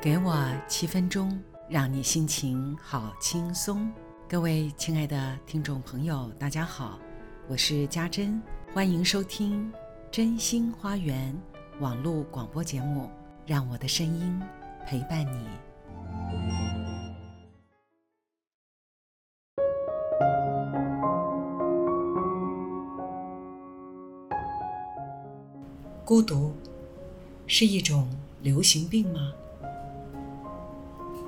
给我七分钟，让你心情好轻松。各位亲爱的听众朋友，大家好，我是家珍，欢迎收听《真心花园》网络广播节目，让我的声音陪伴你。孤独是一种流行病吗？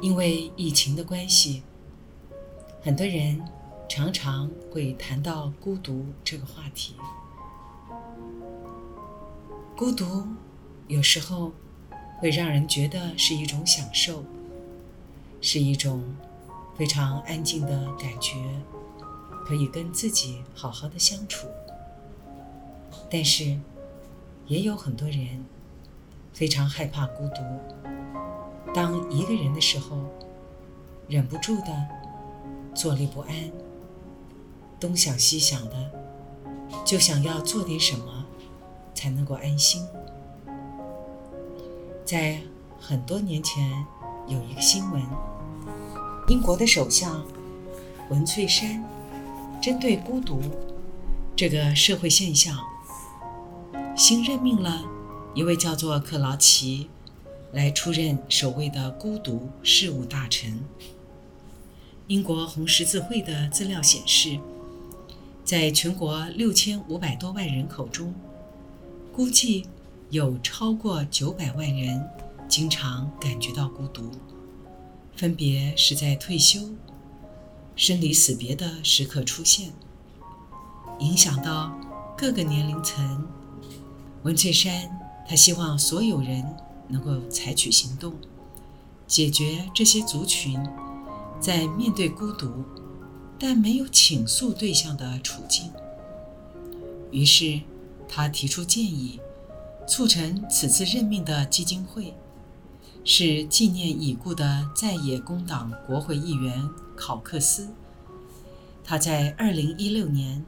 因为疫情的关系，很多人常常会谈到孤独这个话题。孤独有时候会让人觉得是一种享受，是一种非常安静的感觉，可以跟自己好好的相处。但是，也有很多人非常害怕孤独。当一个人的时候，忍不住的坐立不安，东想西想的，就想要做点什么才能够安心。在很多年前，有一个新闻，英国的首相文翠珊针对孤独这个社会现象，新任命了一位叫做克劳奇。来出任首位的孤独事务大臣。英国红十字会的资料显示，在全国六千五百多万人口中，估计有超过九百万人经常感觉到孤独，分别是在退休、生离死别的时刻出现，影响到各个年龄层。文翠山，他希望所有人。能够采取行动，解决这些族群在面对孤独但没有倾诉对象的处境。于是，他提出建议，促成此次任命的基金会是纪念已故的在野工党国会议员考克斯。他在2016年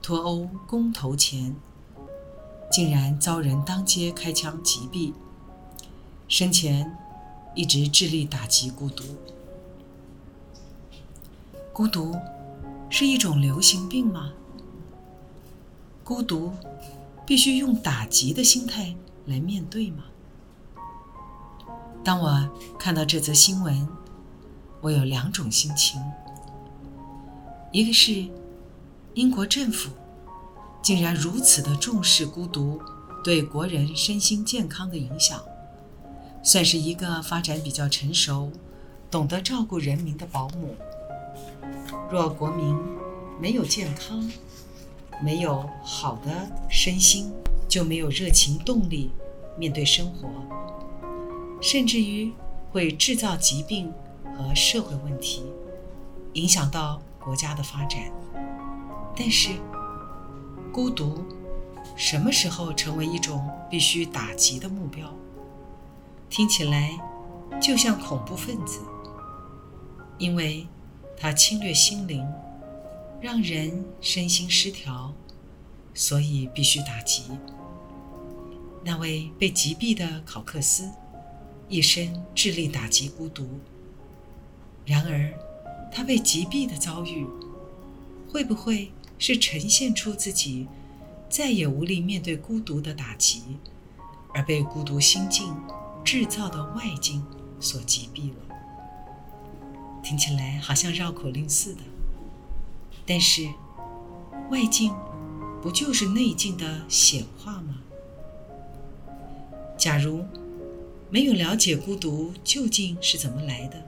脱欧公投前，竟然遭人当街开枪击毙。生前一直致力打击孤独。孤独是一种流行病吗？孤独必须用打击的心态来面对吗？当我看到这则新闻，我有两种心情：一个是英国政府竟然如此的重视孤独对国人身心健康的影响。算是一个发展比较成熟、懂得照顾人民的保姆。若国民没有健康、没有好的身心，就没有热情动力面对生活，甚至于会制造疾病和社会问题，影响到国家的发展。但是，孤独什么时候成为一种必须打击的目标？听起来就像恐怖分子，因为它侵略心灵，让人身心失调，所以必须打击。那位被击毙的考克斯，一生致力打击孤独。然而，他被击毙的遭遇，会不会是呈现出自己再也无力面对孤独的打击，而被孤独心境？制造的外境所击毙了，听起来好像绕口令似的。但是，外境不就是内境的显化吗？假如没有了解孤独究竟是怎么来的，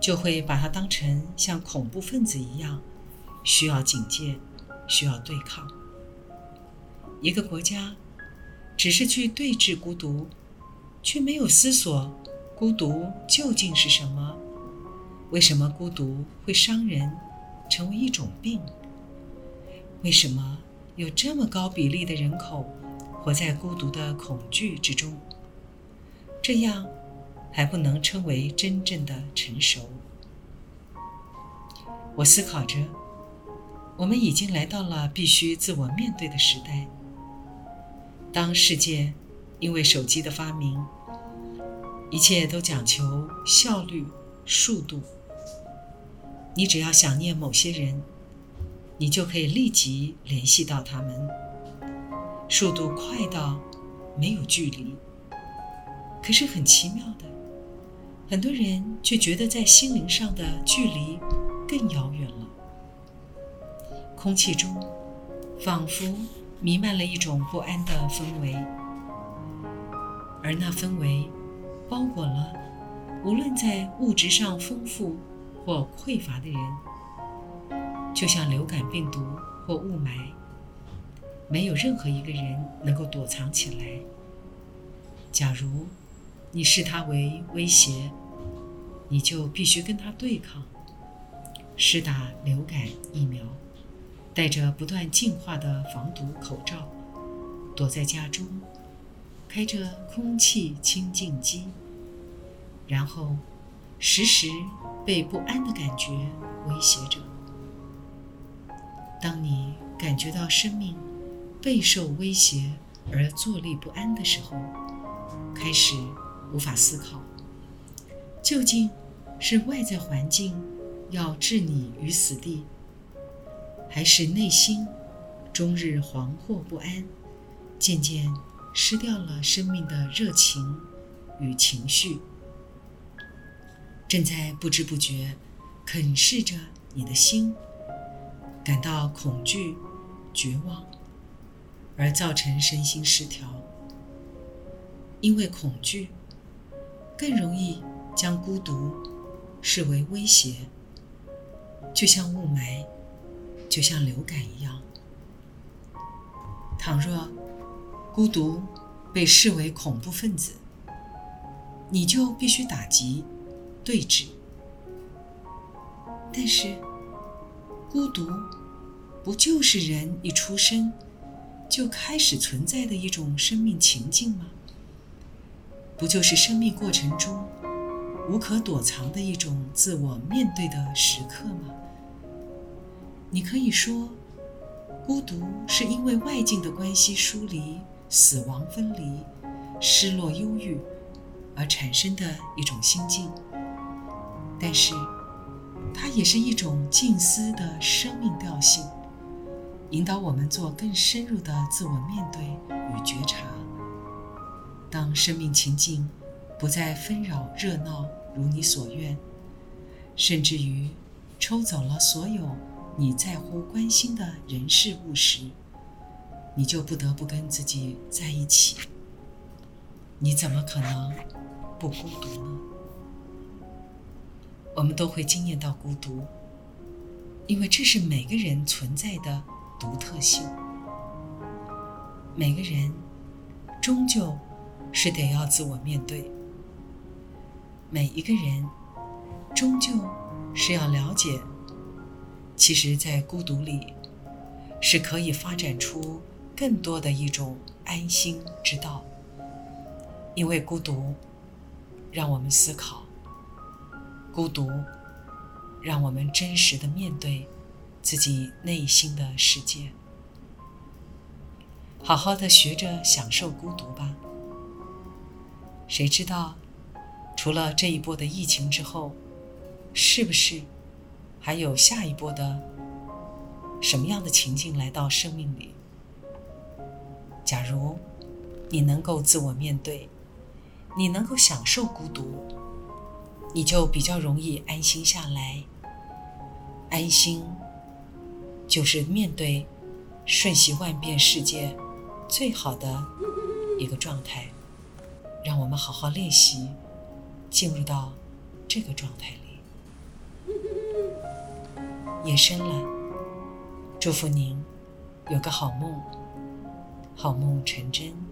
就会把它当成像恐怖分子一样，需要警戒，需要对抗。一个国家只是去对峙孤独。却没有思索，孤独究竟是什么？为什么孤独会伤人，成为一种病？为什么有这么高比例的人口活在孤独的恐惧之中？这样还不能称为真正的成熟。我思考着，我们已经来到了必须自我面对的时代。当世界……因为手机的发明，一切都讲求效率、速度。你只要想念某些人，你就可以立即联系到他们，速度快到没有距离。可是很奇妙的，很多人却觉得在心灵上的距离更遥远了。空气中仿佛弥漫了一种不安的氛围，而那氛围包裹了无论在物质上丰富或匮乏的人，就像流感病毒或雾霾，没有任何一个人能够躲藏起来。假如你视它为威胁，你就必须跟它对抗，施打流感疫苗。戴着不断进化的防毒口罩，躲在家中，开着空气清净机，然后时时被不安的感觉威胁着。当你感觉到生命备受威胁而坐立不安的时候，开始无法思考，究竟是外在环境要置你于死地？还是内心终日惶惑不安，渐渐失掉了生命的热情与情绪，正在不知不觉啃噬着你的心，感到恐惧、绝望，而造成身心失调。因为恐惧，更容易将孤独视为威胁，就像雾霾。就像流感一样，倘若孤独被视为恐怖分子，你就必须打击、对峙。但是，孤独不就是人一出生就开始存在的一种生命情境吗？不就是生命过程中无可躲藏的一种自我面对的时刻吗？你可以说，孤独是因为外境的关系疏离、死亡分离、失落忧郁而产生的一种心境，但是它也是一种静思的生命调性，引导我们做更深入的自我面对与觉察。当生命情境不再纷扰热闹如你所愿，甚至于抽走了所有。你在乎、关心的人事物时，你就不得不跟自己在一起。你怎么可能不孤独呢？我们都会经验到孤独，因为这是每个人存在的独特性。每个人终究是得要自我面对，每一个人终究是要了解。其实，在孤独里，是可以发展出更多的一种安心之道。因为孤独，让我们思考；孤独，让我们真实的面对自己内心的世界。好好的学着享受孤独吧。谁知道，除了这一波的疫情之后，是不是？还有下一波的什么样的情境来到生命里？假如你能够自我面对，你能够享受孤独，你就比较容易安心下来。安心就是面对瞬息万变世界最好的一个状态。让我们好好练习，进入到这个状态里。夜深了，祝福您有个好梦，好梦成真。